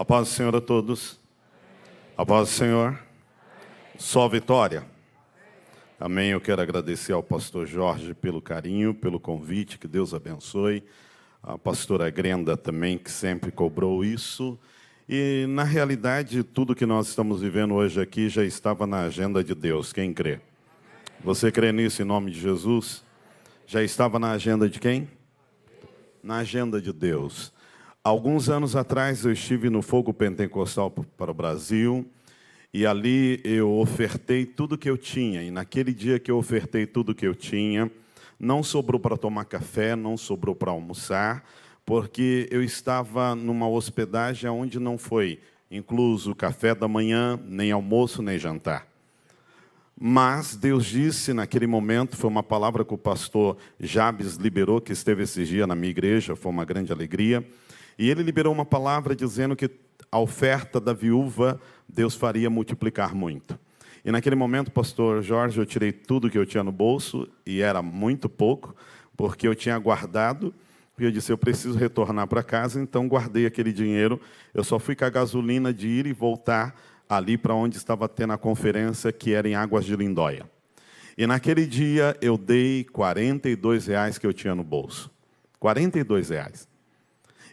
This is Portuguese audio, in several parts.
A paz do Senhor a todos. A paz do Senhor. Só vitória. Amém. Eu quero agradecer ao pastor Jorge pelo carinho, pelo convite, que Deus abençoe. A pastora Grenda também, que sempre cobrou isso. E, na realidade, tudo que nós estamos vivendo hoje aqui já estava na agenda de Deus. Quem crê? Você crê nisso em nome de Jesus? Já estava na agenda de quem? Na agenda de Deus. Alguns anos atrás eu estive no Fogo Pentecostal para o Brasil e ali eu ofertei tudo que eu tinha. E naquele dia que eu ofertei tudo que eu tinha, não sobrou para tomar café, não sobrou para almoçar, porque eu estava numa hospedagem onde não foi incluso café da manhã, nem almoço, nem jantar. Mas Deus disse naquele momento, foi uma palavra que o pastor Jabes liberou, que esteve esse dia na minha igreja, foi uma grande alegria. E ele liberou uma palavra dizendo que a oferta da viúva Deus faria multiplicar muito. E naquele momento, pastor Jorge, eu tirei tudo que eu tinha no bolso, e era muito pouco, porque eu tinha guardado, e eu disse, eu preciso retornar para casa, então guardei aquele dinheiro. Eu só fui com a gasolina de ir e voltar ali para onde estava tendo a conferência, que era em Águas de Lindóia. E naquele dia eu dei 42 reais que eu tinha no bolso. 42 reais.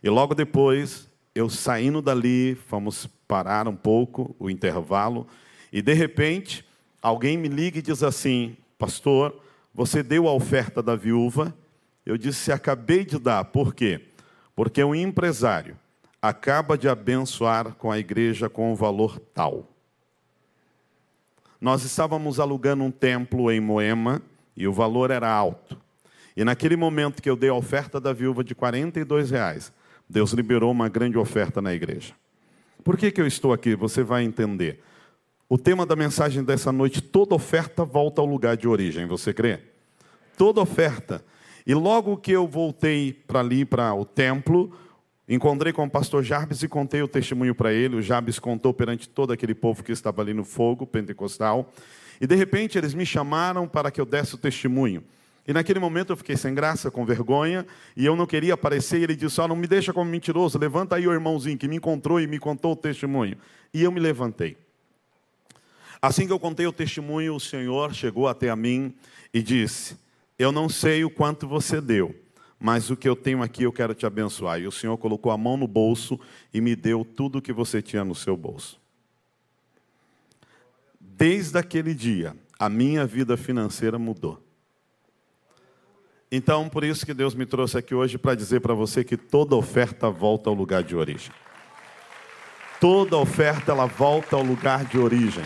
E logo depois, eu saindo dali, fomos parar um pouco, o intervalo, e de repente, alguém me liga e diz assim: Pastor, você deu a oferta da viúva? Eu disse: Acabei de dar. Por quê? Porque um empresário acaba de abençoar com a igreja com um valor tal. Nós estávamos alugando um templo em Moema e o valor era alto. E naquele momento que eu dei a oferta da viúva de 42 reais, Deus liberou uma grande oferta na igreja. Por que, que eu estou aqui? Você vai entender. O tema da mensagem dessa noite: toda oferta volta ao lugar de origem. Você crê? Toda oferta. E logo que eu voltei para ali, para o templo, encontrei com o pastor Jarbes e contei o testemunho para ele. O Jarbes contou perante todo aquele povo que estava ali no fogo pentecostal. E de repente eles me chamaram para que eu desse o testemunho. E naquele momento eu fiquei sem graça, com vergonha, e eu não queria aparecer. E ele disse: oh, Não me deixa como mentiroso, levanta aí o irmãozinho que me encontrou e me contou o testemunho. E eu me levantei. Assim que eu contei o testemunho, o Senhor chegou até a mim e disse: Eu não sei o quanto você deu, mas o que eu tenho aqui eu quero te abençoar. E o Senhor colocou a mão no bolso e me deu tudo o que você tinha no seu bolso. Desde aquele dia, a minha vida financeira mudou. Então, por isso que Deus me trouxe aqui hoje para dizer para você que toda oferta volta ao lugar de origem. Toda oferta ela volta ao lugar de origem.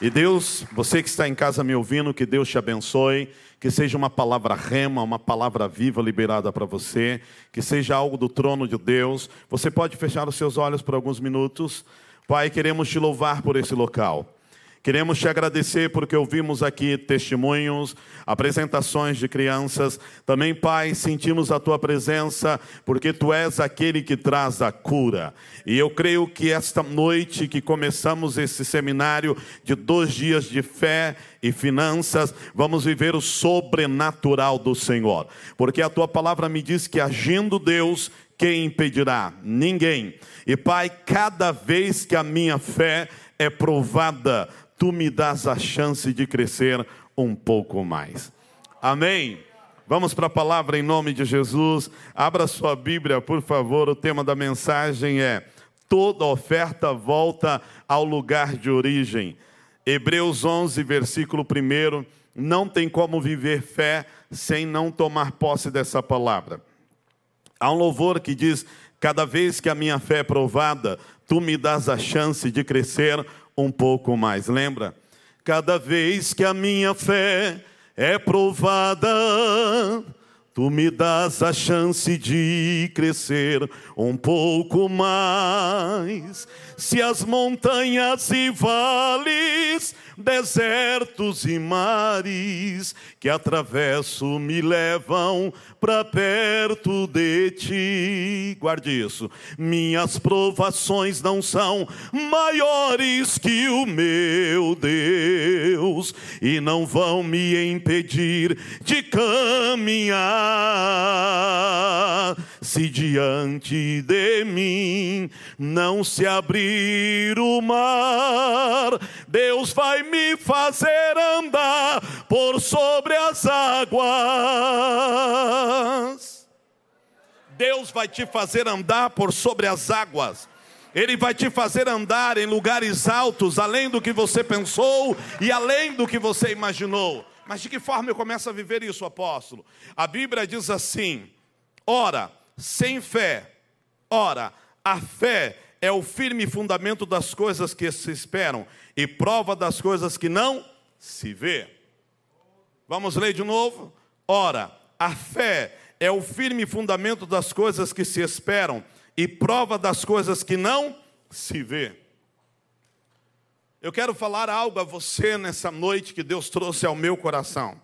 E Deus, você que está em casa me ouvindo, que Deus te abençoe, que seja uma palavra rema, uma palavra viva liberada para você, que seja algo do trono de Deus. Você pode fechar os seus olhos por alguns minutos. Pai, queremos te louvar por esse local. Queremos te agradecer porque ouvimos aqui testemunhos, apresentações de crianças. Também, Pai, sentimos a tua presença porque tu és aquele que traz a cura. E eu creio que esta noite que começamos esse seminário de dois dias de fé e finanças, vamos viver o sobrenatural do Senhor. Porque a tua palavra me diz que agindo Deus, quem impedirá? Ninguém. E Pai, cada vez que a minha fé é provada, tu me dás a chance de crescer um pouco mais. Amém. Vamos para a palavra em nome de Jesus. Abra sua Bíblia, por favor. O tema da mensagem é: toda oferta volta ao lugar de origem. Hebreus 11, versículo 1. Não tem como viver fé sem não tomar posse dessa palavra. Há um louvor que diz: Cada vez que a minha fé é provada, tu me dás a chance de crescer um pouco mais. Lembra? Cada vez que a minha fé é provada, Tu me das a chance de crescer um pouco mais. Se as montanhas e vales, desertos e mares que atravesso me levam para perto de ti. Guarde isso. Minhas provações não são maiores que o meu Deus e não vão me impedir de caminhar Se diante de mim não se abrir o mar, Deus vai me fazer andar por sobre as águas. Deus vai te fazer andar por sobre as águas. Ele vai te fazer andar em lugares altos, além do que você pensou e além do que você imaginou. Mas de que forma eu começo a viver isso, apóstolo? A Bíblia diz assim: ora, sem fé, ora, a fé é o firme fundamento das coisas que se esperam e prova das coisas que não se vê. Vamos ler de novo? Ora, a fé é o firme fundamento das coisas que se esperam e prova das coisas que não se vê. Eu quero falar algo a você nessa noite que Deus trouxe ao meu coração.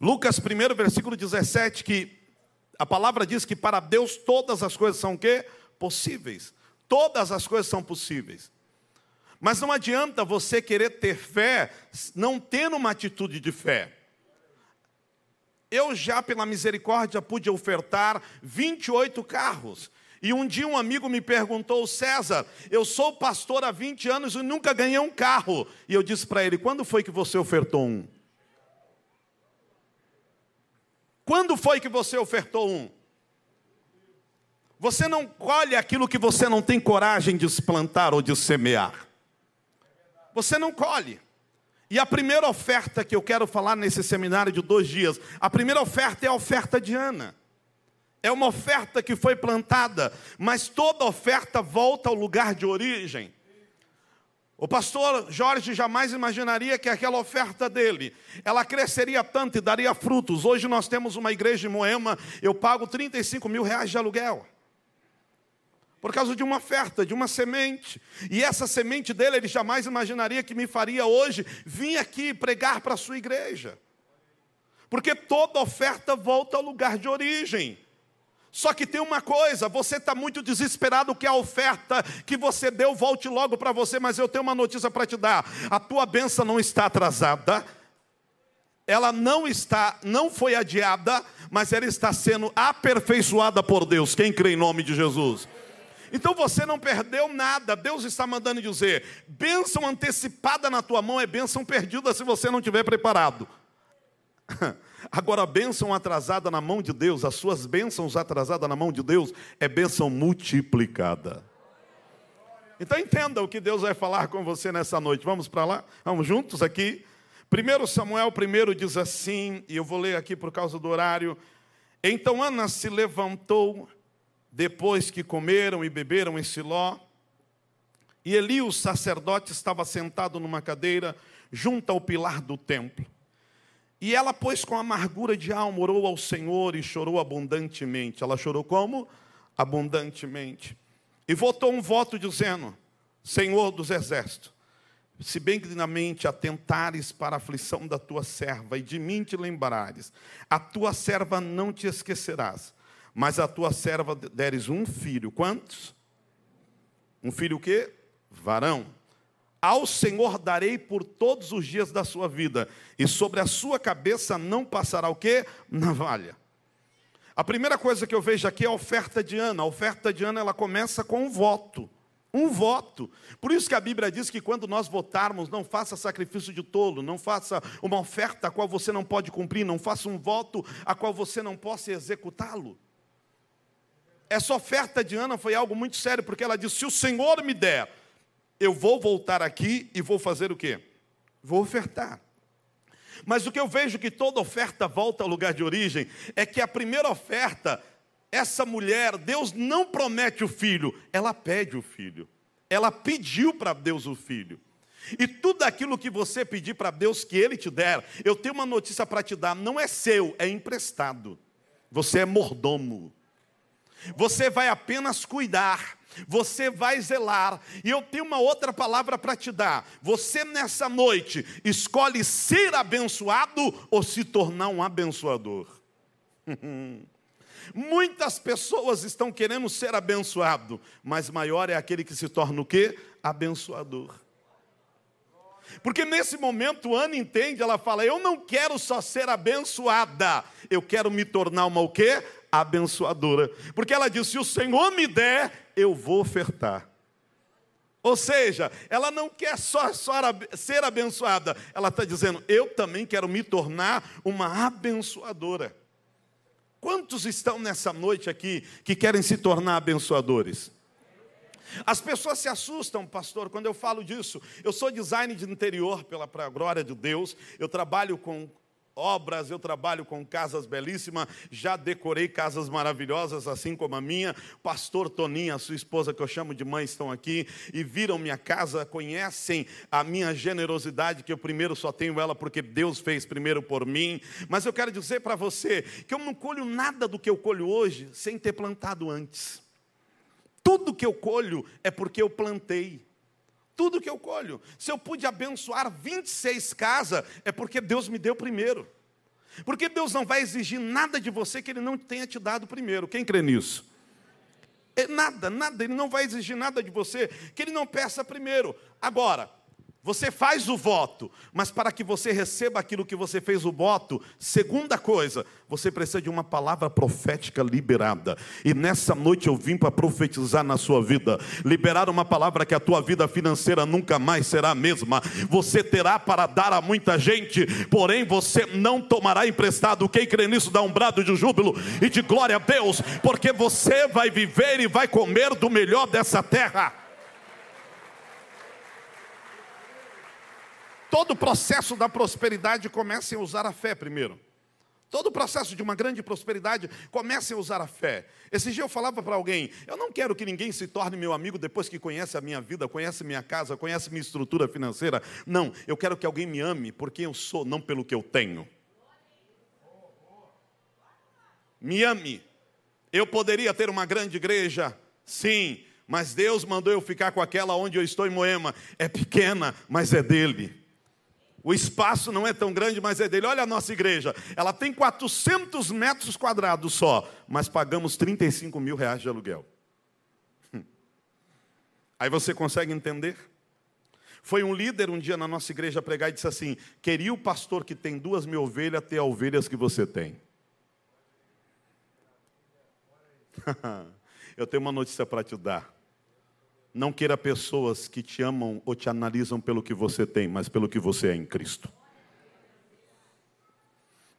Lucas 1, versículo 17, que a palavra diz que para Deus todas as coisas são o quê? Possíveis. Todas as coisas são possíveis. Mas não adianta você querer ter fé não tendo uma atitude de fé. Eu já, pela misericórdia, pude ofertar 28 carros. E um dia um amigo me perguntou, César, eu sou pastor há 20 anos e nunca ganhei um carro. E eu disse para ele: quando foi que você ofertou um? Quando foi que você ofertou um? Você não colhe aquilo que você não tem coragem de plantar ou de semear. Você não colhe. E a primeira oferta que eu quero falar nesse seminário de dois dias, a primeira oferta é a oferta de Ana. É uma oferta que foi plantada, mas toda oferta volta ao lugar de origem. O pastor Jorge jamais imaginaria que aquela oferta dele, ela cresceria tanto e daria frutos. Hoje nós temos uma igreja em Moema, eu pago 35 mil reais de aluguel. Por causa de uma oferta, de uma semente. E essa semente dele, ele jamais imaginaria que me faria hoje vir aqui pregar para a sua igreja. Porque toda oferta volta ao lugar de origem. Só que tem uma coisa, você está muito desesperado que a oferta que você deu volte logo para você, mas eu tenho uma notícia para te dar. A tua benção não está atrasada, ela não está, não foi adiada, mas ela está sendo aperfeiçoada por Deus. Quem crê em nome de Jesus? Então você não perdeu nada. Deus está mandando dizer: bênção antecipada na tua mão é bênção perdida se você não tiver preparado. Agora, a bênção atrasada na mão de Deus, as suas bênçãos atrasadas na mão de Deus, é bênção multiplicada. Então entenda o que Deus vai falar com você nessa noite. Vamos para lá? Vamos juntos aqui? 1 Samuel 1 diz assim, e eu vou ler aqui por causa do horário. Então Ana se levantou depois que comeram e beberam em Siló, e Eli, o sacerdote, estava sentado numa cadeira junto ao pilar do templo. E ela, pois, com amargura de alma, orou ao Senhor e chorou abundantemente. Ela chorou como? Abundantemente. E votou um voto dizendo: Senhor dos exércitos, se benignamente atentares para a aflição da tua serva e de mim te lembrares, a tua serva não te esquecerás, mas a tua serva deres um filho. Quantos? Um filho o quê? Varão ao Senhor darei por todos os dias da sua vida, e sobre a sua cabeça não passará o que? Navalha. A primeira coisa que eu vejo aqui é a oferta de Ana. A oferta de Ana ela começa com um voto. Um voto. Por isso que a Bíblia diz que quando nós votarmos, não faça sacrifício de tolo, não faça uma oferta a qual você não pode cumprir, não faça um voto a qual você não possa executá-lo. Essa oferta de Ana foi algo muito sério, porque ela disse: se o Senhor me der, eu vou voltar aqui e vou fazer o quê? Vou ofertar. Mas o que eu vejo que toda oferta volta ao lugar de origem é que a primeira oferta, essa mulher, Deus não promete o filho, ela pede o filho. Ela pediu para Deus o filho. E tudo aquilo que você pedir para Deus que Ele te der, eu tenho uma notícia para te dar, não é seu, é emprestado. Você é mordomo. Você vai apenas cuidar você vai zelar. E eu tenho uma outra palavra para te dar. Você nessa noite escolhe ser abençoado ou se tornar um abençoador. Muitas pessoas estão querendo ser abençoado, mas maior é aquele que se torna o? Abençoador. Porque nesse momento Ana entende, ela fala: "Eu não quero só ser abençoada, eu quero me tornar uma o quê? Abençoadora". Porque ela diz: "Se o Senhor me der, eu vou ofertar". Ou seja, ela não quer só, só ser abençoada, ela está dizendo: eu também quero me tornar uma abençoadora. Quantos estão nessa noite aqui que querem se tornar abençoadores? As pessoas se assustam, pastor, quando eu falo disso. Eu sou designer de interior, pela glória de Deus. Eu trabalho com obras, eu trabalho com casas belíssimas, já decorei casas maravilhosas, assim como a minha. Pastor Toninho, a sua esposa, que eu chamo de mãe, estão aqui e viram minha casa, conhecem a minha generosidade, que eu primeiro só tenho ela porque Deus fez primeiro por mim. Mas eu quero dizer para você que eu não colho nada do que eu colho hoje sem ter plantado antes. Tudo que eu colho é porque eu plantei tudo que eu colho. Se eu pude abençoar 26 casas, é porque Deus me deu primeiro. Porque Deus não vai exigir nada de você que Ele não tenha te dado primeiro. Quem crê nisso? É nada, nada, Ele não vai exigir nada de você que Ele não peça primeiro. Agora, você faz o voto, mas para que você receba aquilo que você fez o voto, segunda coisa, você precisa de uma palavra profética liberada. E nessa noite eu vim para profetizar na sua vida, liberar uma palavra que a tua vida financeira nunca mais será a mesma. Você terá para dar a muita gente, porém você não tomará emprestado. Quem crê nisso dá um brado de júbilo e de glória a Deus, porque você vai viver e vai comer do melhor dessa terra. Todo o processo da prosperidade comecem a usar a fé primeiro. Todo o processo de uma grande prosperidade comecem a usar a fé. Esse dia eu falava para alguém: eu não quero que ninguém se torne meu amigo depois que conhece a minha vida, conhece minha casa, conhece minha estrutura financeira. Não, eu quero que alguém me ame por quem eu sou, não pelo que eu tenho. Me ame. Eu poderia ter uma grande igreja, sim, mas Deus mandou eu ficar com aquela onde eu estou em Moema. É pequena, mas é dele. O espaço não é tão grande, mas é dele. Olha a nossa igreja. Ela tem 400 metros quadrados só, mas pagamos 35 mil reais de aluguel. Hum. Aí você consegue entender? Foi um líder um dia na nossa igreja pregar e disse assim: Queria o pastor que tem duas mil ovelhas ter as ovelhas que você tem. Eu tenho uma notícia para te dar. Não queira pessoas que te amam ou te analisam pelo que você tem, mas pelo que você é em Cristo.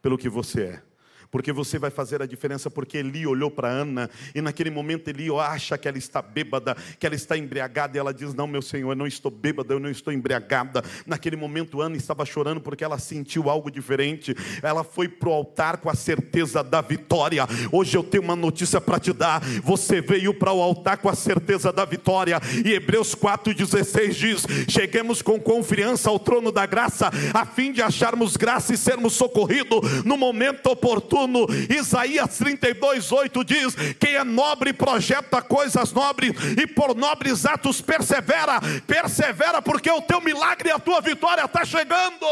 Pelo que você é porque você vai fazer a diferença, porque Eli olhou para Ana, e naquele momento Eli acha que ela está bêbada, que ela está embriagada, e ela diz: Não, meu Senhor, eu não estou bêbada, eu não estou embriagada. Naquele momento Ana estava chorando porque ela sentiu algo diferente, ela foi para o altar com a certeza da vitória. Hoje eu tenho uma notícia para te dar: você veio para o altar com a certeza da vitória, e Hebreus 4,16 diz: Cheguemos com confiança ao trono da graça, a fim de acharmos graça e sermos socorridos no momento oportuno oportuno. Isaías 32, 8 diz: Quem é nobre projeta coisas nobres, e por nobres atos persevera, persevera, porque o teu milagre e a tua vitória está chegando.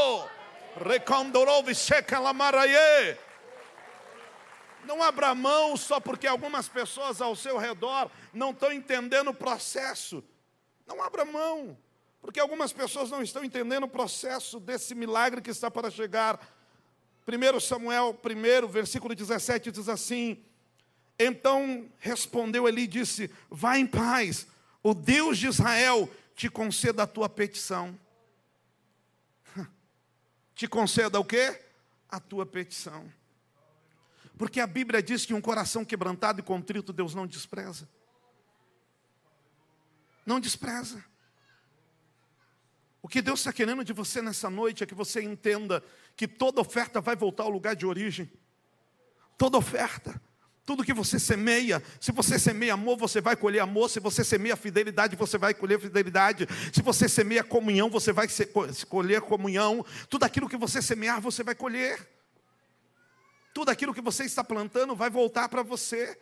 Não abra mão só porque algumas pessoas ao seu redor não estão entendendo o processo. Não abra mão, porque algumas pessoas não estão entendendo o processo desse milagre que está para chegar. 1 Samuel 1, versículo 17 diz assim: Então respondeu Eli e disse: Vá em paz, o Deus de Israel te conceda a tua petição. Te conceda o quê? A tua petição. Porque a Bíblia diz que um coração quebrantado e contrito Deus não despreza. Não despreza. O que Deus está querendo de você nessa noite é que você entenda que toda oferta vai voltar ao lugar de origem. Toda oferta. Tudo que você semeia, se você semeia amor, você vai colher amor. Se você semeia fidelidade, você vai colher fidelidade. Se você semeia comunhão, você vai colher comunhão. Tudo aquilo que você semear, você vai colher. Tudo aquilo que você está plantando vai voltar para você.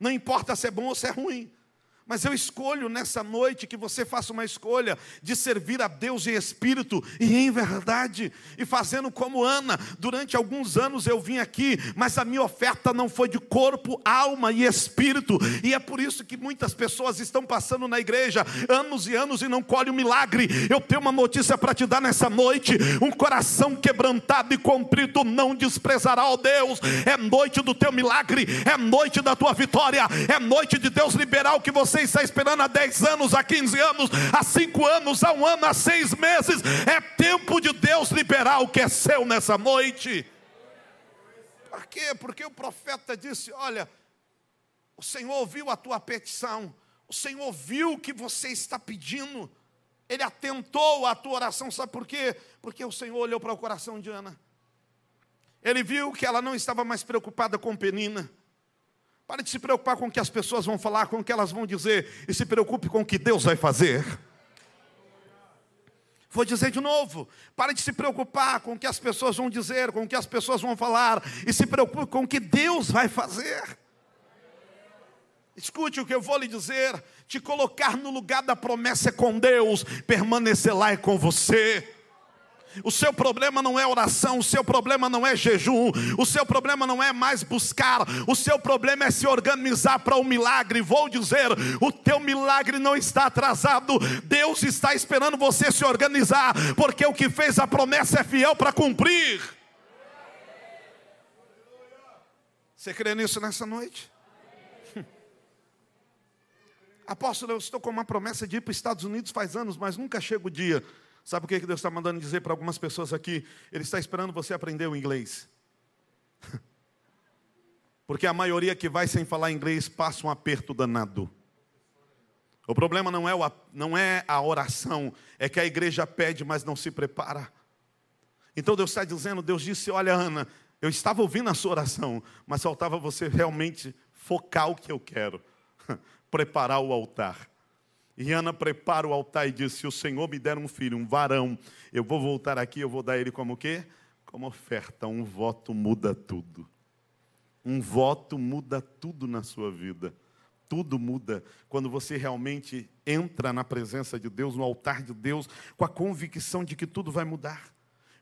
Não importa se é bom ou se é ruim. Mas eu escolho nessa noite que você faça uma escolha de servir a Deus em espírito e em verdade, e fazendo como Ana. Durante alguns anos eu vim aqui, mas a minha oferta não foi de corpo, alma e espírito, e é por isso que muitas pessoas estão passando na igreja anos e anos e não colhem o milagre. Eu tenho uma notícia para te dar nessa noite: um coração quebrantado e contrito não desprezará, ó Deus. É noite do teu milagre, é noite da tua vitória, é noite de Deus liberar o que você você está esperando há 10 anos, há 15 anos, há 5 anos, há um ano, há 6 meses. É tempo de Deus liberar o que é seu nessa noite. Por quê? Porque o profeta disse: Olha, o Senhor ouviu a tua petição, o Senhor ouviu o que você está pedindo, Ele atentou à tua oração, sabe por quê? Porque o Senhor olhou para o coração de Ana, Ele viu que ela não estava mais preocupada com Penina, Pare de se preocupar com o que as pessoas vão falar, com o que elas vão dizer, e se preocupe com o que Deus vai fazer. Vou dizer de novo: pare de se preocupar com o que as pessoas vão dizer, com o que as pessoas vão falar, e se preocupe com o que Deus vai fazer. Escute o que eu vou lhe dizer: te colocar no lugar da promessa é com Deus, permanecer lá é com você. O seu problema não é oração, o seu problema não é jejum, o seu problema não é mais buscar, o seu problema é se organizar para o um milagre. Vou dizer, o teu milagre não está atrasado, Deus está esperando você se organizar, porque o que fez a promessa é fiel para cumprir. Você crê nisso nessa noite? Apóstolo, eu estou com uma promessa de ir para os Estados Unidos faz anos, mas nunca chega o dia. Sabe o que Deus está mandando dizer para algumas pessoas aqui? Ele está esperando você aprender o inglês. Porque a maioria que vai sem falar inglês passa um aperto danado. O problema não é, o, não é a oração, é que a igreja pede, mas não se prepara. Então Deus está dizendo, Deus disse, olha Ana, eu estava ouvindo a sua oração, mas faltava você realmente focar o que eu quero. Preparar o altar. E Ana prepara o altar e diz: Se o Senhor me der um filho, um varão, eu vou voltar aqui, eu vou dar ele como o quê? Como oferta. Um voto muda tudo. Um voto muda tudo na sua vida. Tudo muda quando você realmente entra na presença de Deus, no altar de Deus, com a convicção de que tudo vai mudar.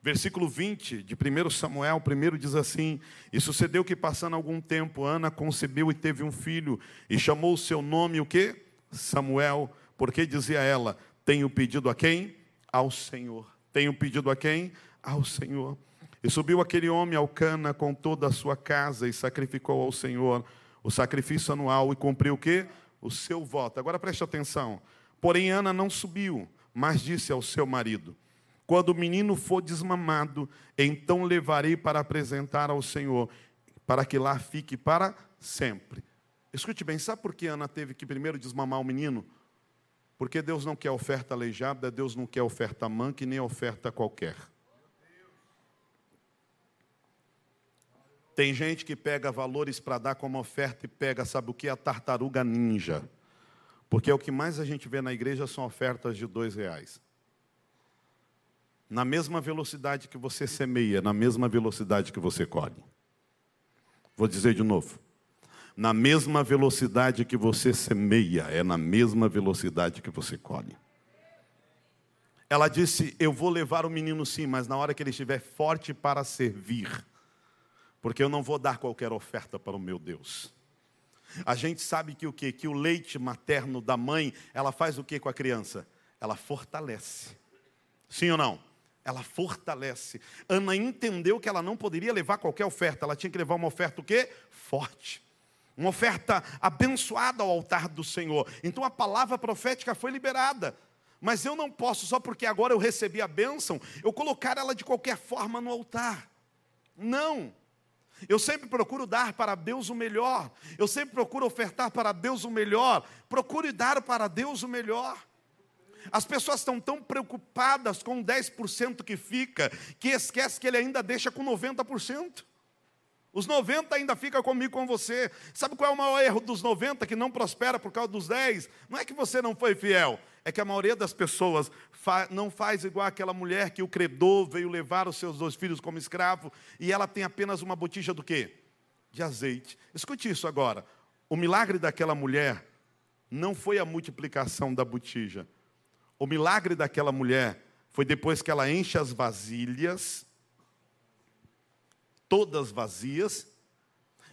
Versículo 20 de 1 Samuel, primeiro diz assim: E sucedeu que passando algum tempo, Ana concebeu e teve um filho, e chamou o seu nome o quê? Samuel porque dizia ela: Tenho pedido a quem? Ao Senhor. Tenho pedido a quem? Ao Senhor. E subiu aquele homem ao Cana com toda a sua casa e sacrificou ao Senhor o sacrifício anual e cumpriu o quê? O seu voto. Agora preste atenção. Porém, Ana não subiu, mas disse ao seu marido: Quando o menino for desmamado, então levarei para apresentar ao Senhor, para que lá fique para sempre. Escute bem, sabe por que Ana teve que primeiro desmamar o menino? Porque Deus não quer oferta aleijada, Deus não quer oferta manca e nem oferta qualquer. Tem gente que pega valores para dar como oferta e pega, sabe o que? A tartaruga ninja. Porque é o que mais a gente vê na igreja são ofertas de dois reais. Na mesma velocidade que você semeia, na mesma velocidade que você colhe. Vou dizer de novo na mesma velocidade que você semeia, é na mesma velocidade que você colhe. Ela disse: Eu vou levar o menino sim, mas na hora que ele estiver forte para servir, porque eu não vou dar qualquer oferta para o meu Deus. A gente sabe que o que? Que o leite materno da mãe, ela faz o que com a criança? Ela fortalece. Sim ou não? Ela fortalece. Ana entendeu que ela não poderia levar qualquer oferta, ela tinha que levar uma oferta o quê? Forte uma oferta abençoada ao altar do Senhor. Então a palavra profética foi liberada. Mas eu não posso, só porque agora eu recebi a bênção, eu colocar ela de qualquer forma no altar. Não. Eu sempre procuro dar para Deus o melhor. Eu sempre procuro ofertar para Deus o melhor. Procure dar para Deus o melhor. As pessoas estão tão preocupadas com o 10% que fica, que esquece que ele ainda deixa com 90%. Os 90 ainda fica comigo com você. Sabe qual é o maior erro dos 90 que não prospera por causa dos 10? Não é que você não foi fiel, é que a maioria das pessoas fa não faz igual aquela mulher que o credor veio levar os seus dois filhos como escravo e ela tem apenas uma botija do quê? De azeite. Escute isso agora. O milagre daquela mulher não foi a multiplicação da botija. O milagre daquela mulher foi depois que ela enche as vasilhas, todas vazias,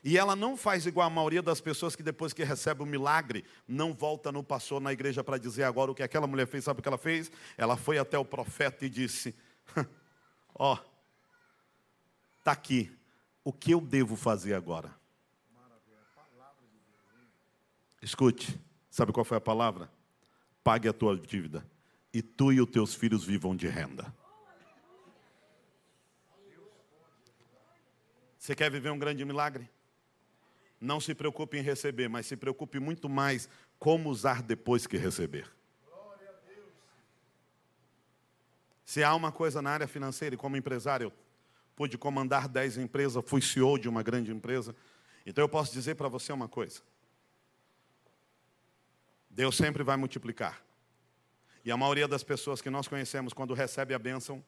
e ela não faz igual a maioria das pessoas que depois que recebe o milagre, não volta no pastor na igreja para dizer agora o que aquela mulher fez. Sabe o que ela fez? Ela foi até o profeta e disse: Ó, oh, está aqui, o que eu devo fazer agora? Escute, sabe qual foi a palavra? Pague a tua dívida, e tu e os teus filhos vivam de renda. Você quer viver um grande milagre? Não se preocupe em receber, mas se preocupe muito mais como usar depois que receber. Se há uma coisa na área financeira, e como empresário, eu pude comandar 10 empresas, fui CEO de uma grande empresa. Então eu posso dizer para você uma coisa. Deus sempre vai multiplicar. E a maioria das pessoas que nós conhecemos, quando recebe a bênção,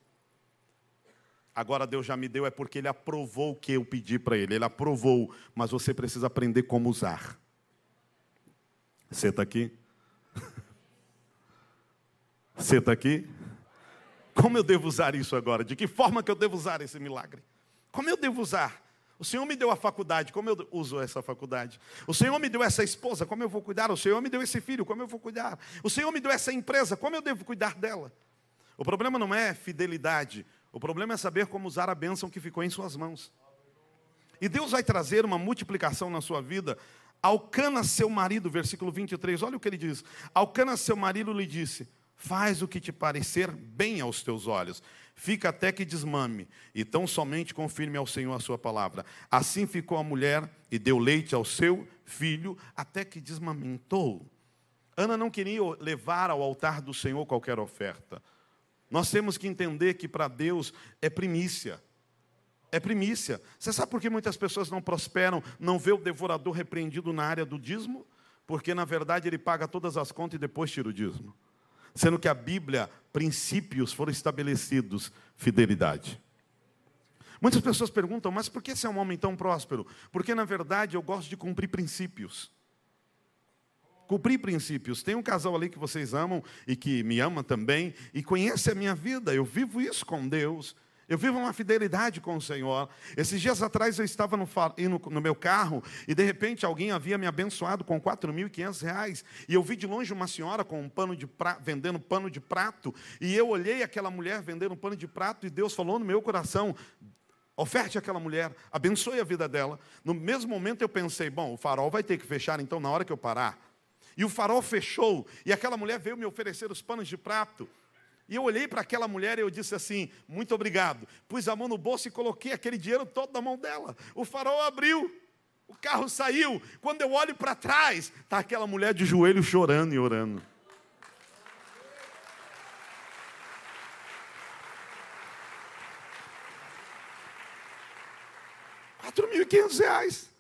agora Deus já me deu, é porque Ele aprovou o que eu pedi para Ele. Ele aprovou, mas você precisa aprender como usar. Você está aqui? Você está aqui? Como eu devo usar isso agora? De que forma que eu devo usar esse milagre? Como eu devo usar? O Senhor me deu a faculdade, como eu uso essa faculdade? O Senhor me deu essa esposa, como eu vou cuidar? O Senhor me deu esse filho, como eu vou cuidar? O Senhor me deu essa empresa, como eu devo cuidar dela? O problema não é fidelidade, o problema é saber como usar a bênção que ficou em suas mãos. E Deus vai trazer uma multiplicação na sua vida. Alcana seu marido, versículo 23, olha o que ele diz. Alcana seu marido lhe disse: Faz o que te parecer bem aos teus olhos. Fica até que desmame, e tão somente confirme ao Senhor a sua palavra. Assim ficou a mulher e deu leite ao seu filho, até que desmamentou. Ana não queria levar ao altar do Senhor qualquer oferta. Nós temos que entender que para Deus é primícia. É primícia. Você sabe por que muitas pessoas não prosperam, não vê o devorador repreendido na área do dízimo? Porque, na verdade, ele paga todas as contas e depois tira o dízimo. Sendo que a Bíblia, princípios foram estabelecidos, fidelidade. Muitas pessoas perguntam, mas por que você é um homem tão próspero? Porque, na verdade, eu gosto de cumprir princípios cumprir princípios. Tem um casal ali que vocês amam e que me ama também e conhece a minha vida. Eu vivo isso com Deus. Eu vivo uma fidelidade com o Senhor. Esses dias atrás eu estava no, no, meu carro e de repente alguém havia me abençoado com 4.500 reais. E eu vi de longe uma senhora com um pano de pra... vendendo pano de prato. E eu olhei aquela mulher vendendo pano de prato e Deus falou no meu coração: Oferte aquela mulher, abençoe a vida dela. No mesmo momento eu pensei: bom, o farol vai ter que fechar então na hora que eu parar. E o farol fechou, e aquela mulher veio me oferecer os panos de prato. E eu olhei para aquela mulher e eu disse assim: muito obrigado. Pus a mão no bolso e coloquei aquele dinheiro todo na mão dela. O farol abriu, o carro saiu. Quando eu olho para trás, está aquela mulher de joelho chorando e orando. Quatro mil e quinhentos reais.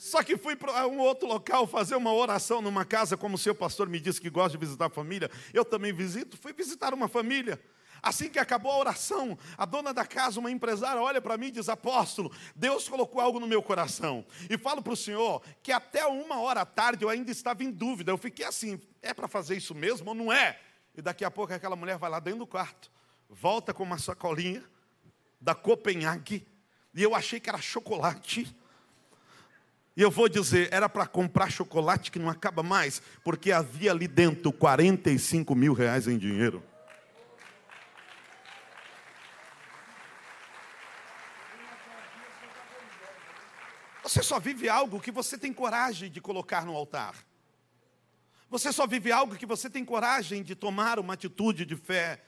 Só que fui para um outro local fazer uma oração numa casa, como o seu pastor me disse que gosta de visitar a família. Eu também visito. Fui visitar uma família. Assim que acabou a oração, a dona da casa, uma empresária, olha para mim e diz: Apóstolo, Deus colocou algo no meu coração. E falo para o senhor que até uma hora à tarde eu ainda estava em dúvida. Eu fiquei assim: é para fazer isso mesmo ou não é? E daqui a pouco aquela mulher vai lá dentro do quarto, volta com uma sacolinha da Copenhague, e eu achei que era chocolate. E eu vou dizer, era para comprar chocolate que não acaba mais, porque havia ali dentro 45 mil reais em dinheiro. Você só vive algo que você tem coragem de colocar no altar. Você só vive algo que você tem coragem de tomar uma atitude de fé.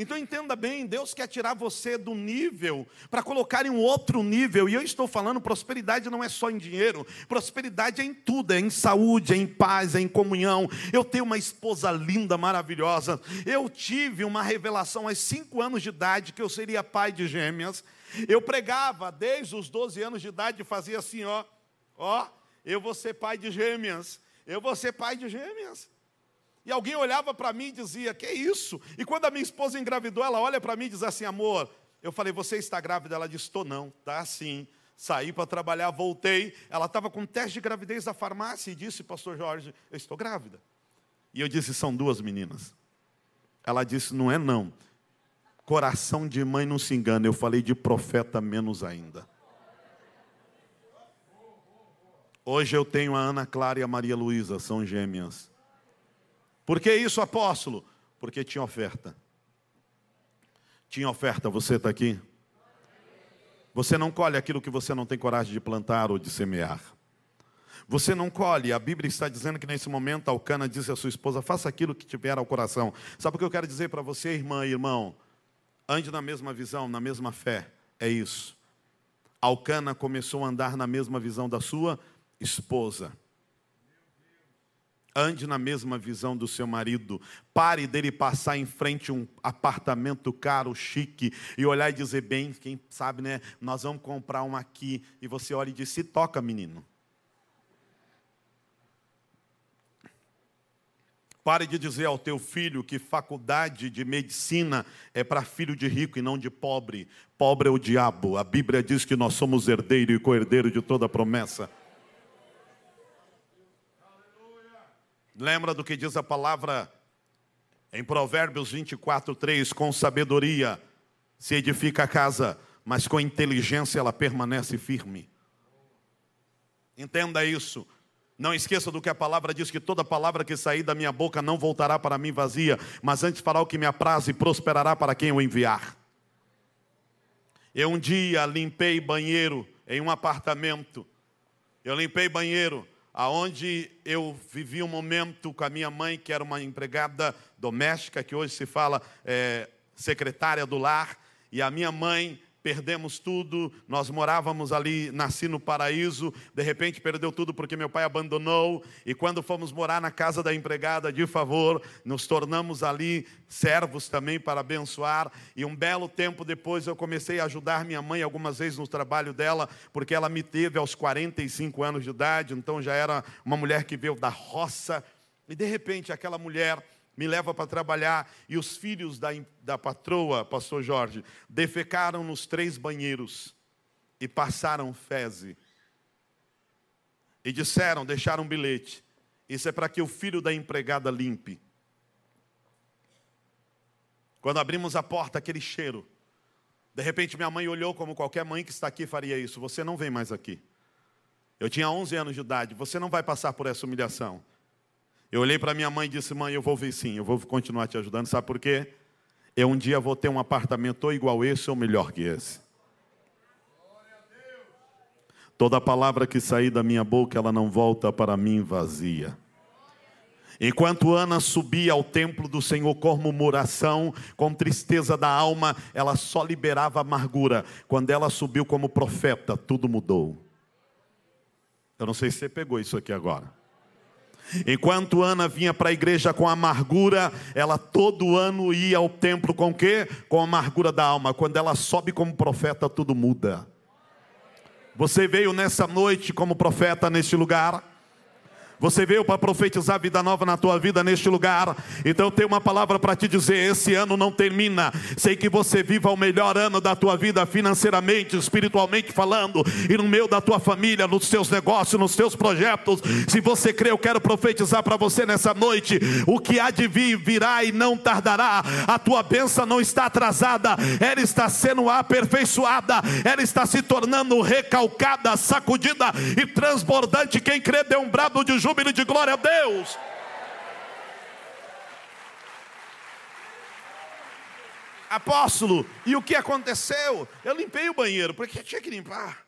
Então entenda bem, Deus quer tirar você do nível para colocar em um outro nível. E eu estou falando, prosperidade não é só em dinheiro, prosperidade é em tudo, é em saúde, é em paz, é em comunhão. Eu tenho uma esposa linda, maravilhosa. Eu tive uma revelação aos cinco anos de idade que eu seria pai de gêmeas. Eu pregava desde os 12 anos de idade, fazia assim, ó, ó, eu vou ser pai de gêmeas. Eu vou ser pai de gêmeas. E alguém olhava para mim e dizia: Que isso? E quando a minha esposa engravidou, ela olha para mim e diz assim: Amor, eu falei: Você está grávida? Ela disse: Estou não, está assim. saí para trabalhar, voltei. Ela estava com teste de gravidez da farmácia e disse, pastor Jorge, eu estou grávida. E eu disse, são duas meninas. Ela disse, não é não. Coração de mãe não se engana. Eu falei de profeta menos ainda. Hoje eu tenho a Ana Clara e a Maria Luísa, são gêmeas. Por que isso, apóstolo? Porque tinha oferta. Tinha oferta, você está aqui? Você não colhe aquilo que você não tem coragem de plantar ou de semear. Você não colhe, a Bíblia está dizendo que nesse momento Alcana disse à sua esposa: faça aquilo que tiver ao coração. Sabe o que eu quero dizer para você, irmã e irmão? Ande na mesma visão, na mesma fé. É isso. Alcana começou a andar na mesma visão da sua esposa. Ande na mesma visão do seu marido. Pare dele passar em frente a um apartamento caro, chique, e olhar e dizer: bem, quem sabe, né? Nós vamos comprar um aqui. E você olha e diz: se toca, menino. Pare de dizer ao teu filho que faculdade de medicina é para filho de rico e não de pobre. Pobre é o diabo. A Bíblia diz que nós somos herdeiro e co-herdeiro de toda promessa. Lembra do que diz a palavra em Provérbios 24, 3: com sabedoria se edifica a casa, mas com inteligência ela permanece firme. Entenda isso. Não esqueça do que a palavra diz: que toda palavra que sair da minha boca não voltará para mim vazia, mas antes fará o que me apraz e prosperará para quem eu enviar. Eu um dia limpei banheiro em um apartamento. Eu limpei banheiro aonde eu vivi um momento com a minha mãe, que era uma empregada doméstica, que hoje se fala é, secretária do lar, e a minha mãe perdemos tudo, nós morávamos ali, nasci no paraíso, de repente perdeu tudo porque meu pai abandonou, e quando fomos morar na casa da empregada de favor, nos tornamos ali servos também para abençoar, e um belo tempo depois eu comecei a ajudar minha mãe algumas vezes no trabalho dela, porque ela me teve aos 45 anos de idade, então já era uma mulher que veio da roça, e de repente aquela mulher me leva para trabalhar, e os filhos da, da patroa, pastor Jorge, defecaram nos três banheiros e passaram fezes. E disseram, deixaram um bilhete. Isso é para que o filho da empregada limpe. Quando abrimos a porta, aquele cheiro. De repente, minha mãe olhou como qualquer mãe que está aqui faria isso. Você não vem mais aqui. Eu tinha 11 anos de idade. Você não vai passar por essa humilhação. Eu olhei para minha mãe e disse: Mãe, eu vou vir sim, eu vou continuar te ajudando. Sabe por quê? Eu um dia vou ter um apartamento ou igual esse ou melhor que esse. Toda palavra que sair da minha boca, ela não volta para mim vazia. Enquanto Ana subia ao templo do Senhor com murmuração, com tristeza da alma, ela só liberava amargura. Quando ela subiu como profeta, tudo mudou. Eu não sei se você pegou isso aqui agora. Enquanto Ana vinha para a igreja com amargura, ela todo ano ia ao templo com quê? Com a amargura da alma. Quando ela sobe como profeta, tudo muda. Você veio nessa noite como profeta neste lugar? Você veio para profetizar vida nova na tua vida neste lugar. Então eu tenho uma palavra para te dizer: esse ano não termina. Sei que você viva o melhor ano da tua vida financeiramente, espiritualmente falando, e no meio da tua família, nos teus negócios, nos teus projetos. Se você crê, eu quero profetizar para você nessa noite: o que há de vir virá e não tardará. A tua bênção não está atrasada, ela está sendo aperfeiçoada, ela está se tornando recalcada, sacudida e transbordante. Quem crê, dê um brado de júbilo júbilo de glória a Deus. Apóstolo, e o que aconteceu? Eu limpei o banheiro, porque tinha que limpar.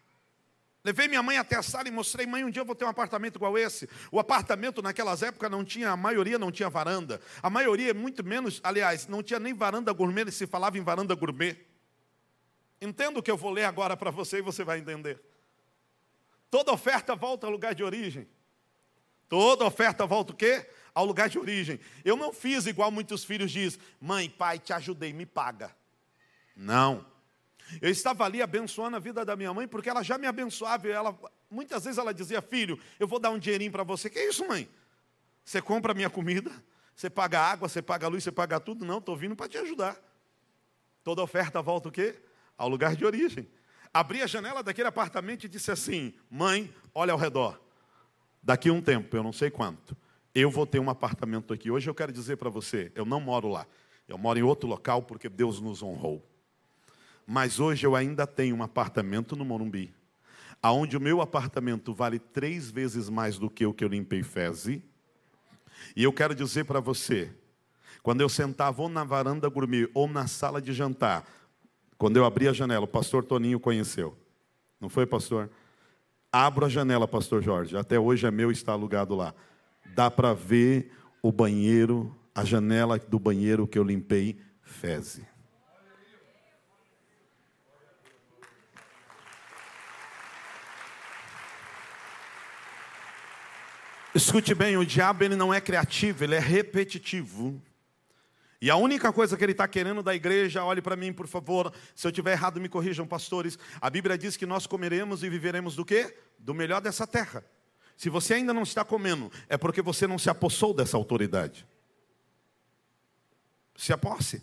Levei minha mãe até a sala e mostrei, mãe, um dia eu vou ter um apartamento igual esse. O apartamento naquelas épocas não tinha, a maioria não tinha varanda. A maioria, muito menos, aliás, não tinha nem varanda gourmet, se falava em varanda gourmet. Entendo o que eu vou ler agora para você e você vai entender. Toda oferta volta ao lugar de origem. Toda oferta volta o quê? Ao lugar de origem. Eu não fiz igual muitos filhos dizem, mãe, pai, te ajudei, me paga. Não. Eu estava ali abençoando a vida da minha mãe, porque ela já me abençoava. Ela, muitas vezes ela dizia, filho, eu vou dar um dinheirinho para você. Que é isso, mãe? Você compra a minha comida, você paga água, você paga luz, você paga tudo. Não, estou vindo para te ajudar. Toda oferta volta o quê? Ao lugar de origem. abri a janela daquele apartamento e disse assim: Mãe, olha ao redor. Daqui a um tempo, eu não sei quanto, eu vou ter um apartamento aqui. Hoje eu quero dizer para você: eu não moro lá. Eu moro em outro local porque Deus nos honrou. Mas hoje eu ainda tenho um apartamento no Morumbi, aonde o meu apartamento vale três vezes mais do que o que eu limpei feze. E eu quero dizer para você, quando eu sentava ou na varanda gourmet ou na sala de jantar, quando eu abri a janela, o pastor Toninho conheceu. Não foi, pastor? Abro a janela, pastor Jorge. Até hoje é meu, está alugado lá. Dá para ver o banheiro, a janela do banheiro que eu limpei, feze. Escute bem, o diabo ele não é criativo, ele é repetitivo. E a única coisa que ele está querendo da igreja, olhe para mim, por favor, se eu estiver errado, me corrijam, pastores. A Bíblia diz que nós comeremos e viveremos do quê? Do melhor dessa terra. Se você ainda não está comendo, é porque você não se apossou dessa autoridade. Se aposse.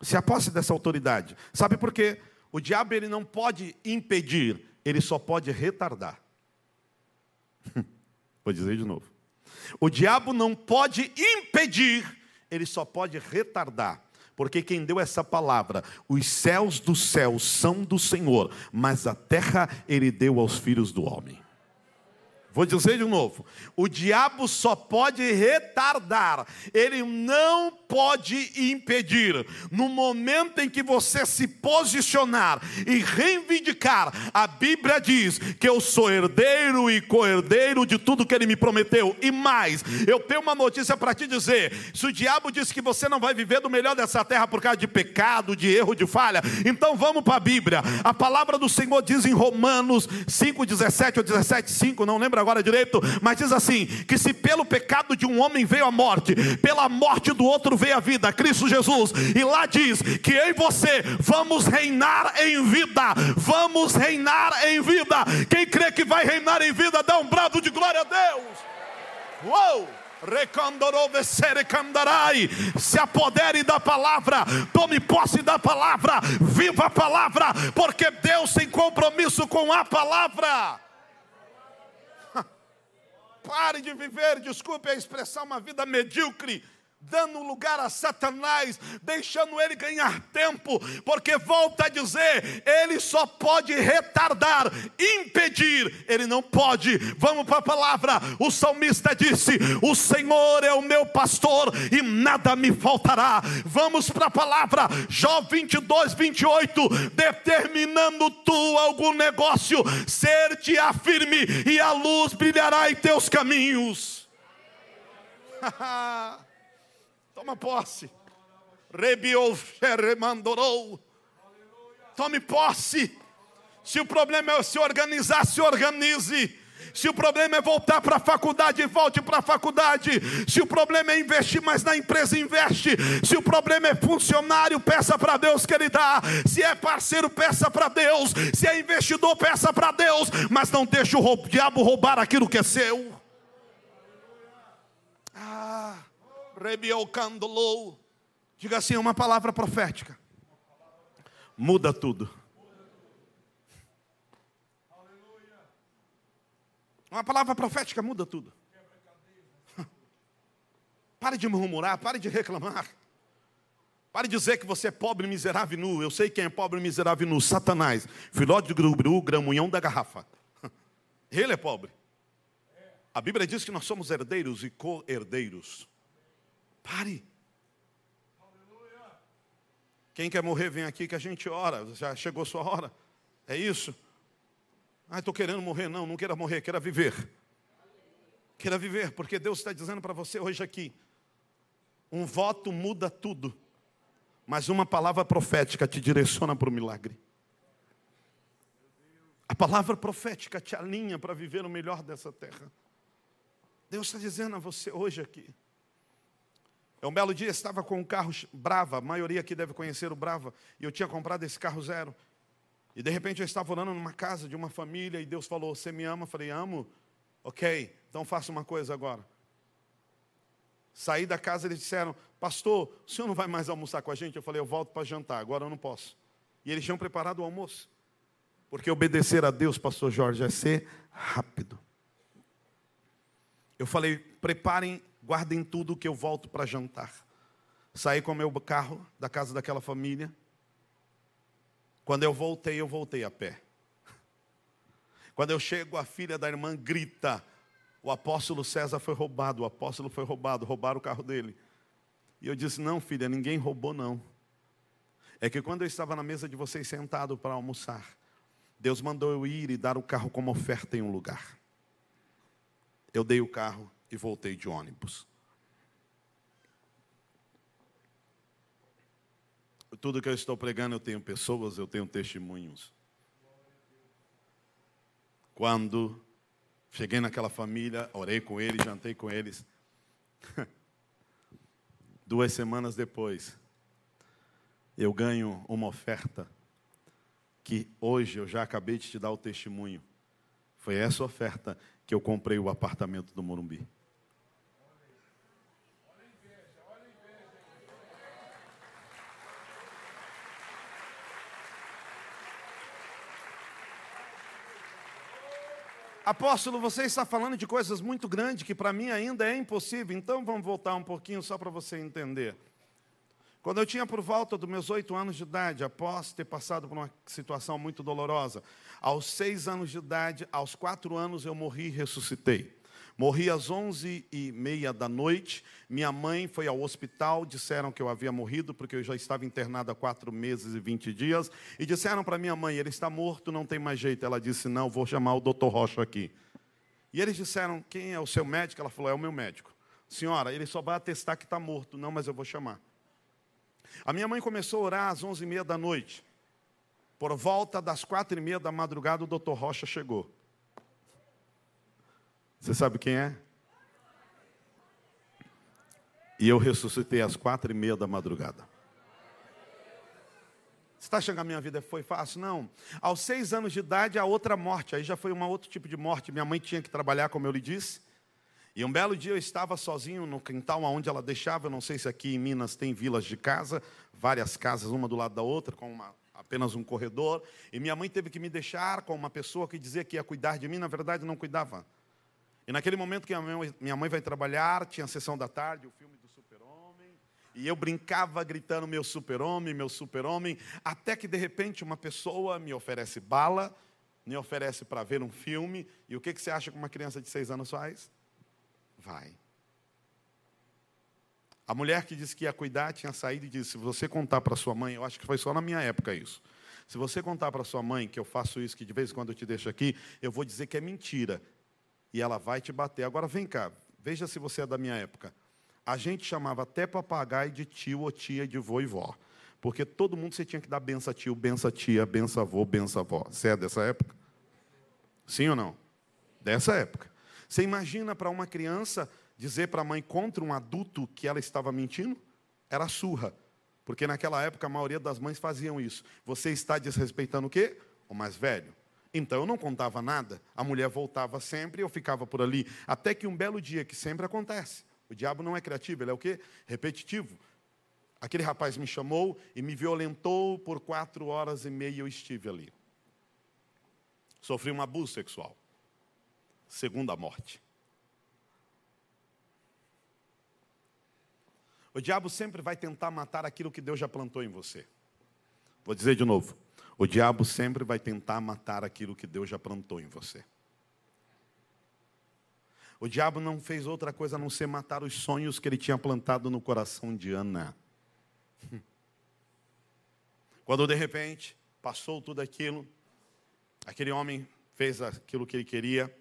Se aposse dessa autoridade. Sabe por quê? O diabo ele não pode impedir, ele só pode retardar. Vou dizer de novo. O diabo não pode impedir, ele só pode retardar. Porque quem deu essa palavra, os céus dos céus são do Senhor, mas a terra ele deu aos filhos do homem. Vou dizer de novo: o diabo só pode retardar, ele não pode impedir. No momento em que você se posicionar e reivindicar, a Bíblia diz que eu sou herdeiro e co-herdeiro de tudo que ele me prometeu. E mais, eu tenho uma notícia para te dizer: se o diabo disse que você não vai viver do melhor dessa terra por causa de pecado, de erro, de falha, então vamos para a Bíblia. A palavra do Senhor diz em Romanos 5, 17 ou 17, 5, não lembro agora direito, mas diz assim: que se pelo pecado de um homem veio a morte, pela morte do outro veio a vida, Cristo Jesus, e lá diz que em você vamos reinar em vida, vamos reinar em vida. Quem crê que vai reinar em vida, dá um brado de glória a Deus. Uou! Se apodere da palavra, tome posse da palavra, viva a palavra, porque Deus tem compromisso com a palavra. Pare de viver, desculpe a expressão, uma vida medíocre dando lugar a Satanás, deixando ele ganhar tempo, porque volta a dizer, ele só pode retardar, impedir, ele não pode. Vamos para a palavra. O salmista disse: "O Senhor é o meu pastor e nada me faltará". Vamos para a palavra. Jó 22, 28, determinando tu algum negócio, ser-te-á firme e a luz brilhará em teus caminhos. Toma posse. Rebiou, remandorou. Tome posse. Se o problema é se organizar, se organize. Se o problema é voltar para a faculdade, volte para a faculdade. Se o problema é investir mais na empresa, investe. Se o problema é funcionário, peça para Deus que Ele dá. Se é parceiro, peça para Deus. Se é investidor, peça para Deus. Mas não deixe o diabo roubar aquilo que é seu. Ah. Rebiocandolou. Diga assim, uma palavra profética. Muda tudo. Uma palavra profética muda tudo. Pare de murmurar, pare de reclamar. Pare de dizer que você é pobre, miserável e nu. Eu sei quem é pobre, miserável e nu. Satanás, filó de grubu, gramunhão da garrafa. Ele é pobre. A Bíblia diz que nós somos herdeiros e co-herdeiros. Pare. Quem quer morrer, vem aqui que a gente ora. Já chegou sua hora. É isso? Ah, estou querendo morrer. Não, não queira morrer, queira viver. Queira viver, porque Deus está dizendo para você hoje aqui: um voto muda tudo, mas uma palavra profética te direciona para o milagre. A palavra profética te alinha para viver o melhor dessa terra. Deus está dizendo a você hoje aqui. É um belo dia, estava com um carro Brava, a maioria aqui deve conhecer o Brava, e eu tinha comprado esse carro zero. E de repente eu estava orando numa casa de uma família e Deus falou: Você me ama? Eu falei: Amo. Ok, então faça uma coisa agora. Saí da casa eles disseram: Pastor, o senhor não vai mais almoçar com a gente? Eu falei: Eu volto para jantar, agora eu não posso. E eles tinham preparado o almoço. Porque obedecer a Deus, pastor Jorge, é ser rápido. Eu falei, preparem, guardem tudo que eu volto para jantar. Saí com o meu carro da casa daquela família. Quando eu voltei, eu voltei a pé. Quando eu chego, a filha da irmã grita: O apóstolo César foi roubado, o apóstolo foi roubado, roubaram o carro dele. E eu disse: Não, filha, ninguém roubou, não. É que quando eu estava na mesa de vocês sentado para almoçar, Deus mandou eu ir e dar o carro como oferta em um lugar. Eu dei o carro e voltei de ônibus. Tudo que eu estou pregando, eu tenho pessoas, eu tenho testemunhos. Quando cheguei naquela família, orei com eles, jantei com eles. Duas semanas depois, eu ganho uma oferta que hoje eu já acabei de te dar o testemunho. Foi essa oferta que eu comprei o apartamento do Morumbi. Apóstolo, você está falando de coisas muito grandes que para mim ainda é impossível. Então vamos voltar um pouquinho só para você entender. Quando eu tinha por volta dos meus oito anos de idade, após ter passado por uma situação muito dolorosa, aos seis anos de idade, aos quatro anos eu morri e ressuscitei. Morri às onze e meia da noite. Minha mãe foi ao hospital, disseram que eu havia morrido, porque eu já estava internado há quatro meses e vinte dias. E disseram para minha mãe: ele está morto, não tem mais jeito. Ela disse: não, vou chamar o doutor Rocha aqui. E eles disseram: quem é o seu médico? Ela falou: é o meu médico. Senhora, ele só vai atestar que está morto. Não, mas eu vou chamar. A minha mãe começou a orar às onze e meia da noite. Por volta das quatro e meia da madrugada, o doutor Rocha chegou. Você sabe quem é? E eu ressuscitei às quatro e meia da madrugada. Você está achando que a minha vida foi fácil? Não. Aos seis anos de idade, a outra morte. Aí já foi um outro tipo de morte. Minha mãe tinha que trabalhar, como eu lhe disse. E um belo dia eu estava sozinho no quintal onde ela deixava. Eu não sei se aqui em Minas tem vilas de casa, várias casas, uma do lado da outra, com uma, apenas um corredor. E minha mãe teve que me deixar com uma pessoa que dizia que ia cuidar de mim, na verdade não cuidava. E naquele momento que minha mãe vai trabalhar, tinha a sessão da tarde, o filme do Super-Homem, e eu brincava gritando meu super-homem, meu super-homem, até que de repente uma pessoa me oferece bala, me oferece para ver um filme, e o que, que você acha que uma criança de seis anos faz? Vai. A mulher que disse que ia cuidar tinha saído e disse: se você contar para sua mãe, eu acho que foi só na minha época isso. Se você contar para sua mãe que eu faço isso, que de vez em quando eu te deixo aqui, eu vou dizer que é mentira e ela vai te bater. Agora vem cá, veja se você é da minha época. A gente chamava até papagaio de tio ou tia, de vô e vó. Porque todo mundo você tinha que dar benção tio, benção tia, benção avô, benção avó. Você é dessa época? Sim ou não? Dessa época. Você imagina para uma criança dizer para a mãe contra um adulto que ela estava mentindo? Era surra. Porque naquela época a maioria das mães faziam isso. Você está desrespeitando o quê? O mais velho. Então eu não contava nada, a mulher voltava sempre, eu ficava por ali, até que um belo dia, que sempre acontece, o diabo não é criativo, ele é o quê? Repetitivo. Aquele rapaz me chamou e me violentou por quatro horas e meia, eu estive ali. Sofri um abuso sexual. Segunda morte. O diabo sempre vai tentar matar aquilo que Deus já plantou em você. Vou dizer de novo. O diabo sempre vai tentar matar aquilo que Deus já plantou em você. O diabo não fez outra coisa a não ser matar os sonhos que ele tinha plantado no coração de Ana. Quando de repente passou tudo aquilo, aquele homem fez aquilo que ele queria.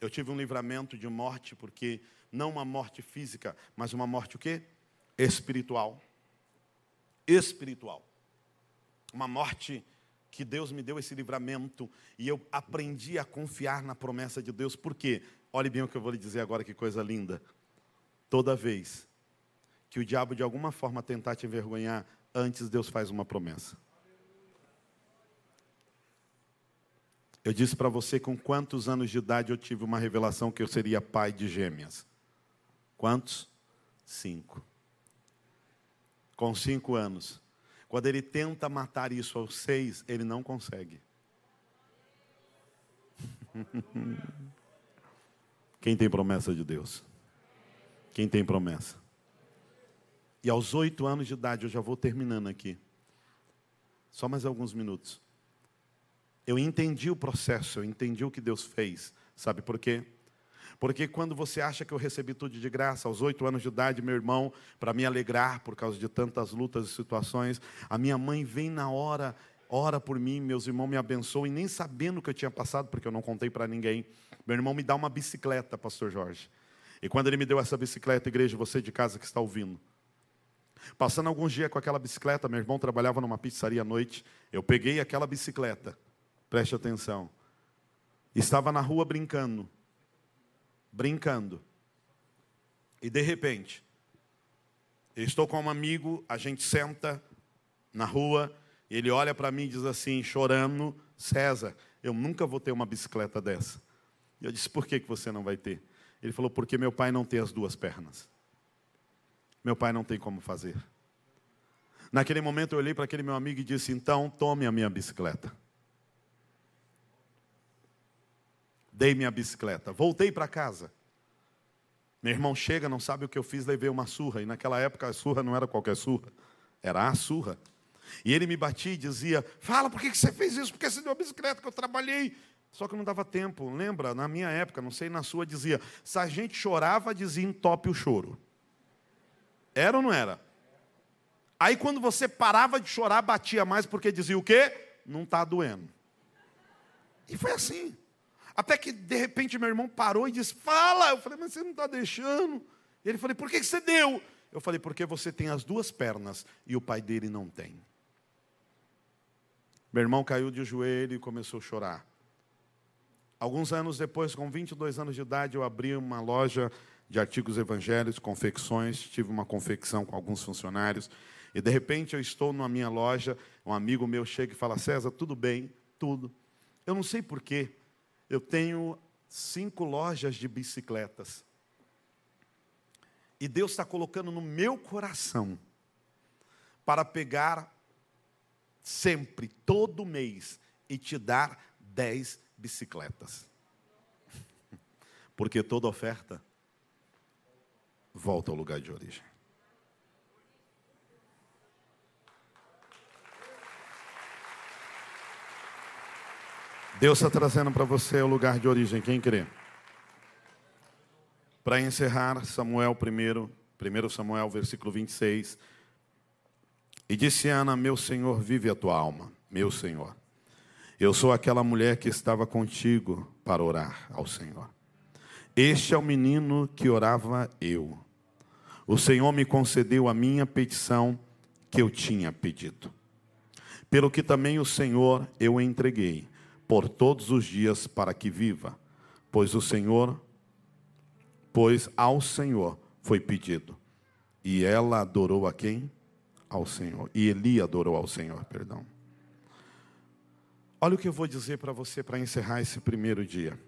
Eu tive um livramento de morte, porque não uma morte física, mas uma morte o quê? Espiritual. Espiritual uma morte que Deus me deu esse livramento e eu aprendi a confiar na promessa de Deus. Por quê? Olhe bem o que eu vou lhe dizer agora, que coisa linda. Toda vez que o diabo de alguma forma tentar te envergonhar, antes Deus faz uma promessa. Eu disse para você com quantos anos de idade eu tive uma revelação que eu seria pai de gêmeas. Quantos? Cinco. Com cinco anos, quando ele tenta matar isso aos seis, ele não consegue. Quem tem promessa de Deus? Quem tem promessa? E aos oito anos de idade, eu já vou terminando aqui. Só mais alguns minutos. Eu entendi o processo, eu entendi o que Deus fez. Sabe por quê? Porque quando você acha que eu recebi tudo de graça, aos oito anos de idade, meu irmão, para me alegrar por causa de tantas lutas e situações, a minha mãe vem na hora, ora por mim, meus irmãos me abençoam, e nem sabendo que eu tinha passado, porque eu não contei para ninguém, meu irmão me dá uma bicicleta, pastor Jorge. E quando ele me deu essa bicicleta, igreja, você de casa que está ouvindo, Passando alguns dias com aquela bicicleta, meu irmão trabalhava numa pizzaria à noite. Eu peguei aquela bicicleta, preste atenção. Estava na rua brincando brincando. E de repente, eu estou com um amigo, a gente senta na rua, ele olha para mim e diz assim, chorando, César, eu nunca vou ter uma bicicleta dessa. E eu disse, por que, que você não vai ter? Ele falou, porque meu pai não tem as duas pernas. Meu pai não tem como fazer. Naquele momento eu olhei para aquele meu amigo e disse, então tome a minha bicicleta. Dei minha bicicleta. Voltei para casa. Meu irmão chega, não sabe o que eu fiz, levei uma surra. E naquela época a surra não era qualquer surra, era a surra. E ele me batia e dizia: Fala, por que você fez isso? Porque você deu a bicicleta que eu trabalhei. Só que não dava tempo. Lembra? Na minha época, não sei, na sua dizia: Se a gente chorava, dizia entope o choro. Era ou não era? Aí quando você parava de chorar, batia mais porque dizia o quê? Não está doendo. E foi assim. Até que de repente meu irmão parou e disse: Fala! Eu falei, mas você não está deixando. Ele falou: Por que você deu? Eu falei: Porque você tem as duas pernas e o pai dele não tem. Meu irmão caiu de joelho e começou a chorar. Alguns anos depois, com 22 anos de idade, eu abri uma loja de artigos evangélicos, confecções, tive uma confecção com alguns funcionários, e de repente eu estou na minha loja, um amigo meu chega e fala: César, tudo bem? Tudo. Eu não sei porquê, eu tenho cinco lojas de bicicletas. E Deus está colocando no meu coração para pegar sempre, todo mês, e te dar dez bicicletas. Porque toda oferta volta ao lugar de origem. Deus está trazendo para você o lugar de origem, quem crê? Para encerrar, Samuel 1, 1 Samuel, versículo 26. E disse Ana: Meu Senhor, vive a tua alma, meu Senhor. Eu sou aquela mulher que estava contigo para orar ao Senhor. Este é o menino que orava eu. O Senhor me concedeu a minha petição que eu tinha pedido. Pelo que também o Senhor eu entreguei por todos os dias para que viva, pois o Senhor, pois ao Senhor foi pedido. E ela adorou a quem? Ao Senhor. E Eli adorou ao Senhor, perdão. Olha o que eu vou dizer para você para encerrar esse primeiro dia.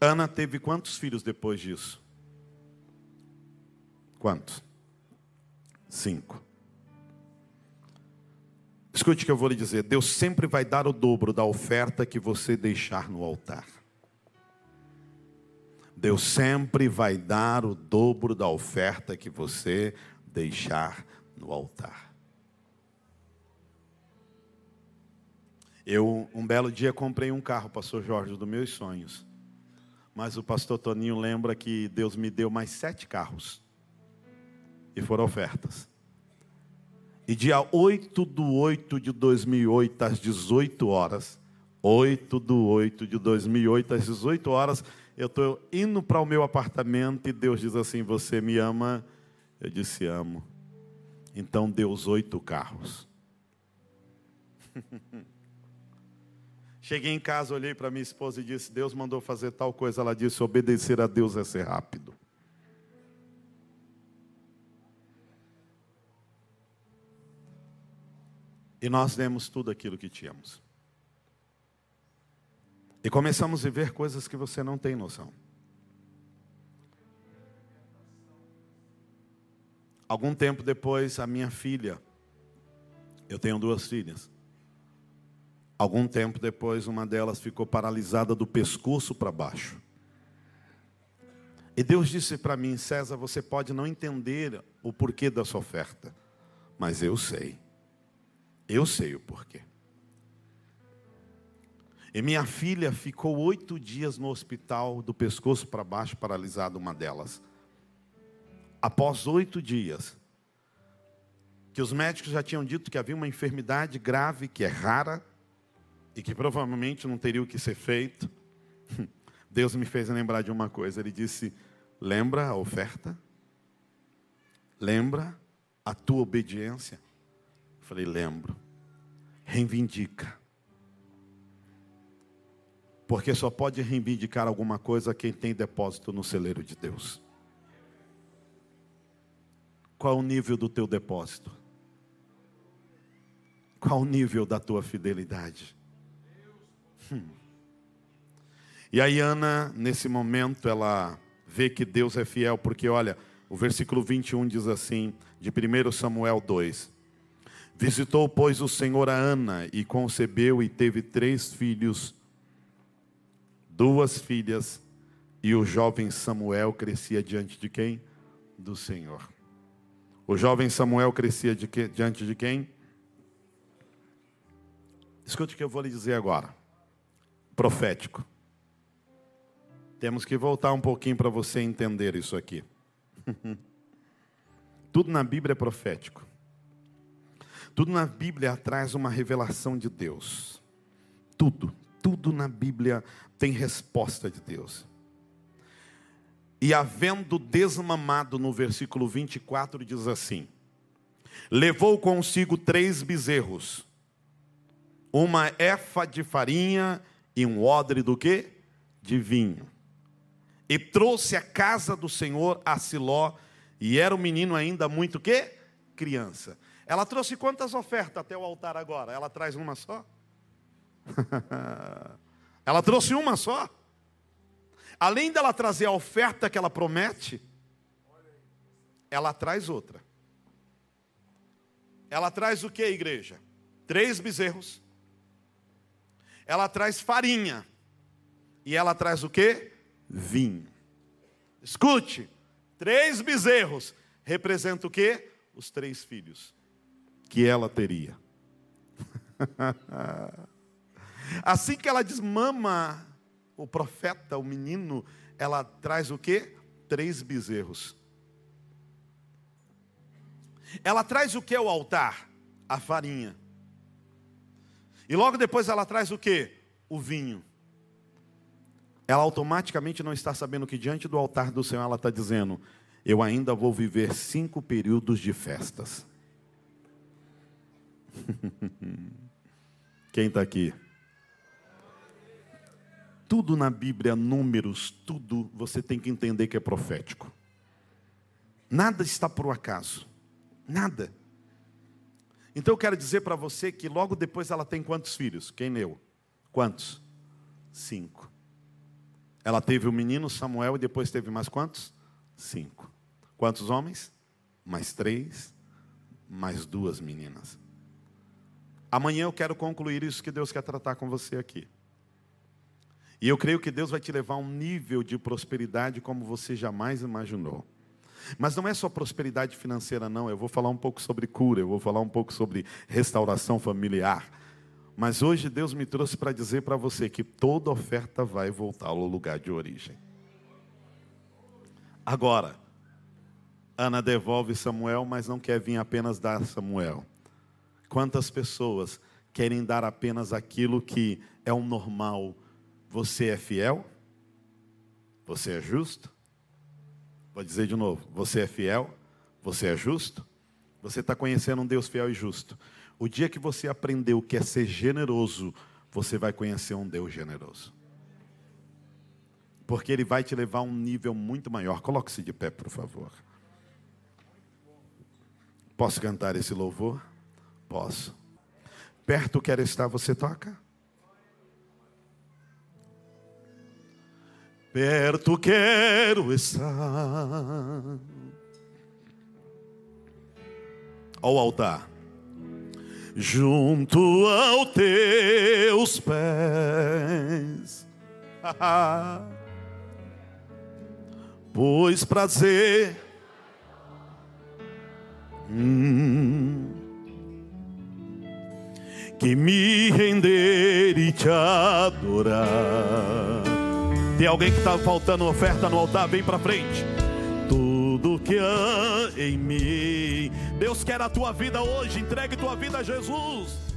Ana teve quantos filhos depois disso? Quantos? Cinco. Escute o que eu vou lhe dizer: Deus sempre vai dar o dobro da oferta que você deixar no altar. Deus sempre vai dar o dobro da oferta que você deixar no altar. Eu, um belo dia, comprei um carro, pastor Jorge, dos meus sonhos. Mas o pastor Toninho lembra que Deus me deu mais sete carros. E foram ofertas. E dia 8 do 8 de 2008, às 18 horas, 8 do 8 de 2008, às 18 horas, eu estou indo para o meu apartamento e Deus diz assim: Você me ama? Eu disse: Amo. Então Deus oito carros. Cheguei em casa, olhei para minha esposa e disse: Deus mandou fazer tal coisa. Ela disse: Obedecer a Deus é ser rápido. E nós demos tudo aquilo que tínhamos. E começamos a ver coisas que você não tem noção. Algum tempo depois, a minha filha, eu tenho duas filhas. Algum tempo depois, uma delas ficou paralisada do pescoço para baixo. E Deus disse para mim, César, você pode não entender o porquê da sua oferta, mas eu sei. Eu sei o porquê. E minha filha ficou oito dias no hospital, do pescoço para baixo, paralisada, uma delas. Após oito dias, que os médicos já tinham dito que havia uma enfermidade grave, que é rara, e que provavelmente não teria o que ser feito, Deus me fez lembrar de uma coisa. Ele disse: Lembra a oferta? Lembra a tua obediência? Eu falei: Lembro. Reivindica. Porque só pode reivindicar alguma coisa quem tem depósito no celeiro de Deus. Qual o nível do teu depósito? Qual o nível da tua fidelidade? Hum. E aí, Ana, nesse momento, ela vê que Deus é fiel, porque olha, o versículo 21 diz assim, de 1 Samuel 2: Visitou, pois, o Senhor a Ana e concebeu e teve três filhos, duas filhas, e o jovem Samuel crescia diante de quem? Do Senhor. O jovem Samuel crescia de que, diante de quem? Escute o que eu vou lhe dizer agora. Profético. Temos que voltar um pouquinho para você entender isso aqui. Tudo na Bíblia é profético. Tudo na Bíblia traz uma revelação de Deus. Tudo, tudo na Bíblia tem resposta de Deus. E havendo desmamado no versículo 24, diz assim: Levou consigo três bezerros, uma efa de farinha e um odre do que? De vinho. E trouxe a casa do Senhor a Siló, e era um menino ainda muito que? Criança. Ela trouxe quantas ofertas até o altar agora? Ela traz uma só? ela trouxe uma só? Além dela trazer a oferta que ela promete, ela traz outra. Ela traz o que, igreja? Três bezerros. Ela traz farinha. E ela traz o que? Vinho. Escute, três bezerros representam o que? Os três filhos que ela teria. assim que ela desmama o profeta, o menino, ela traz o que? Três bezerros. Ela traz o que ao altar? A farinha. E logo depois ela traz o que? O vinho. Ela automaticamente não está sabendo que diante do altar do Senhor ela está dizendo: Eu ainda vou viver cinco períodos de festas. Quem está aqui? Tudo na Bíblia, números, tudo você tem que entender que é profético. Nada está por acaso. Nada. Então eu quero dizer para você que logo depois ela tem quantos filhos? Quem leu? Quantos? Cinco. Ela teve o menino Samuel e depois teve mais quantos? Cinco. Quantos homens? Mais três, mais duas meninas. Amanhã eu quero concluir isso que Deus quer tratar com você aqui. E eu creio que Deus vai te levar a um nível de prosperidade como você jamais imaginou. Mas não é só prosperidade financeira, não. Eu vou falar um pouco sobre cura, eu vou falar um pouco sobre restauração familiar. Mas hoje Deus me trouxe para dizer para você que toda oferta vai voltar ao lugar de origem. Agora, Ana devolve Samuel, mas não quer vir apenas dar Samuel. Quantas pessoas querem dar apenas aquilo que é o normal? Você é fiel? Você é justo? Vou dizer de novo: você é fiel? Você é justo? Você está conhecendo um Deus fiel e justo. O dia que você aprendeu o que é ser generoso, você vai conhecer um Deus generoso. Porque Ele vai te levar a um nível muito maior. Coloque-se de pé, por favor. Posso cantar esse louvor? Posso. Perto quer estar, você toca? perto quero estar. Ao altar. junto aos teus pés. pois prazer. Hum, que me render e te adorar. Tem alguém que está faltando oferta no altar? Vem para frente. Tudo que há em mim. Deus quer a tua vida hoje. Entregue tua vida a Jesus.